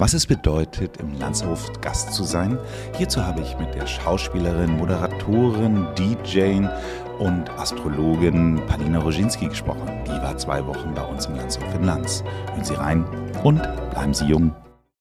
Was es bedeutet, im Landshof Gast zu sein, hierzu habe ich mit der Schauspielerin, Moderatorin, DJ und Astrologin Palina Roginski gesprochen. Die war zwei Wochen bei uns im Landshof in Lanz. Hören Sie rein und bleiben Sie jung.